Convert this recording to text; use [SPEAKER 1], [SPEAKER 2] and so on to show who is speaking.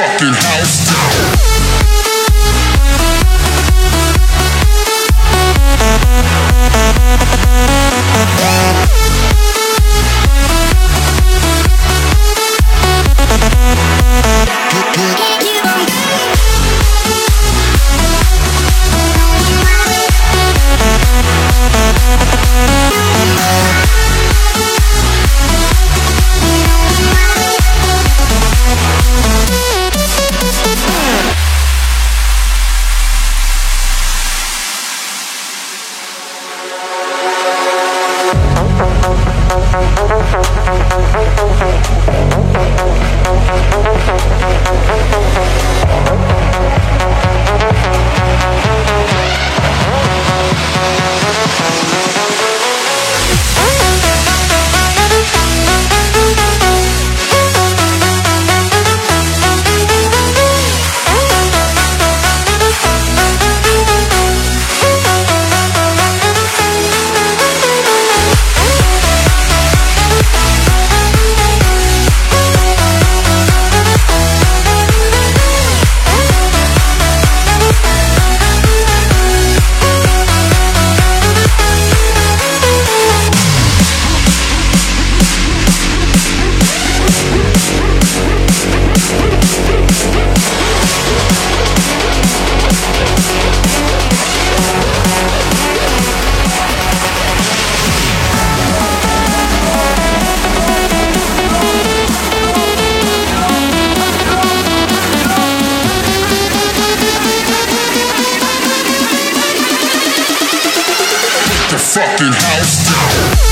[SPEAKER 1] fucking house fucking house down.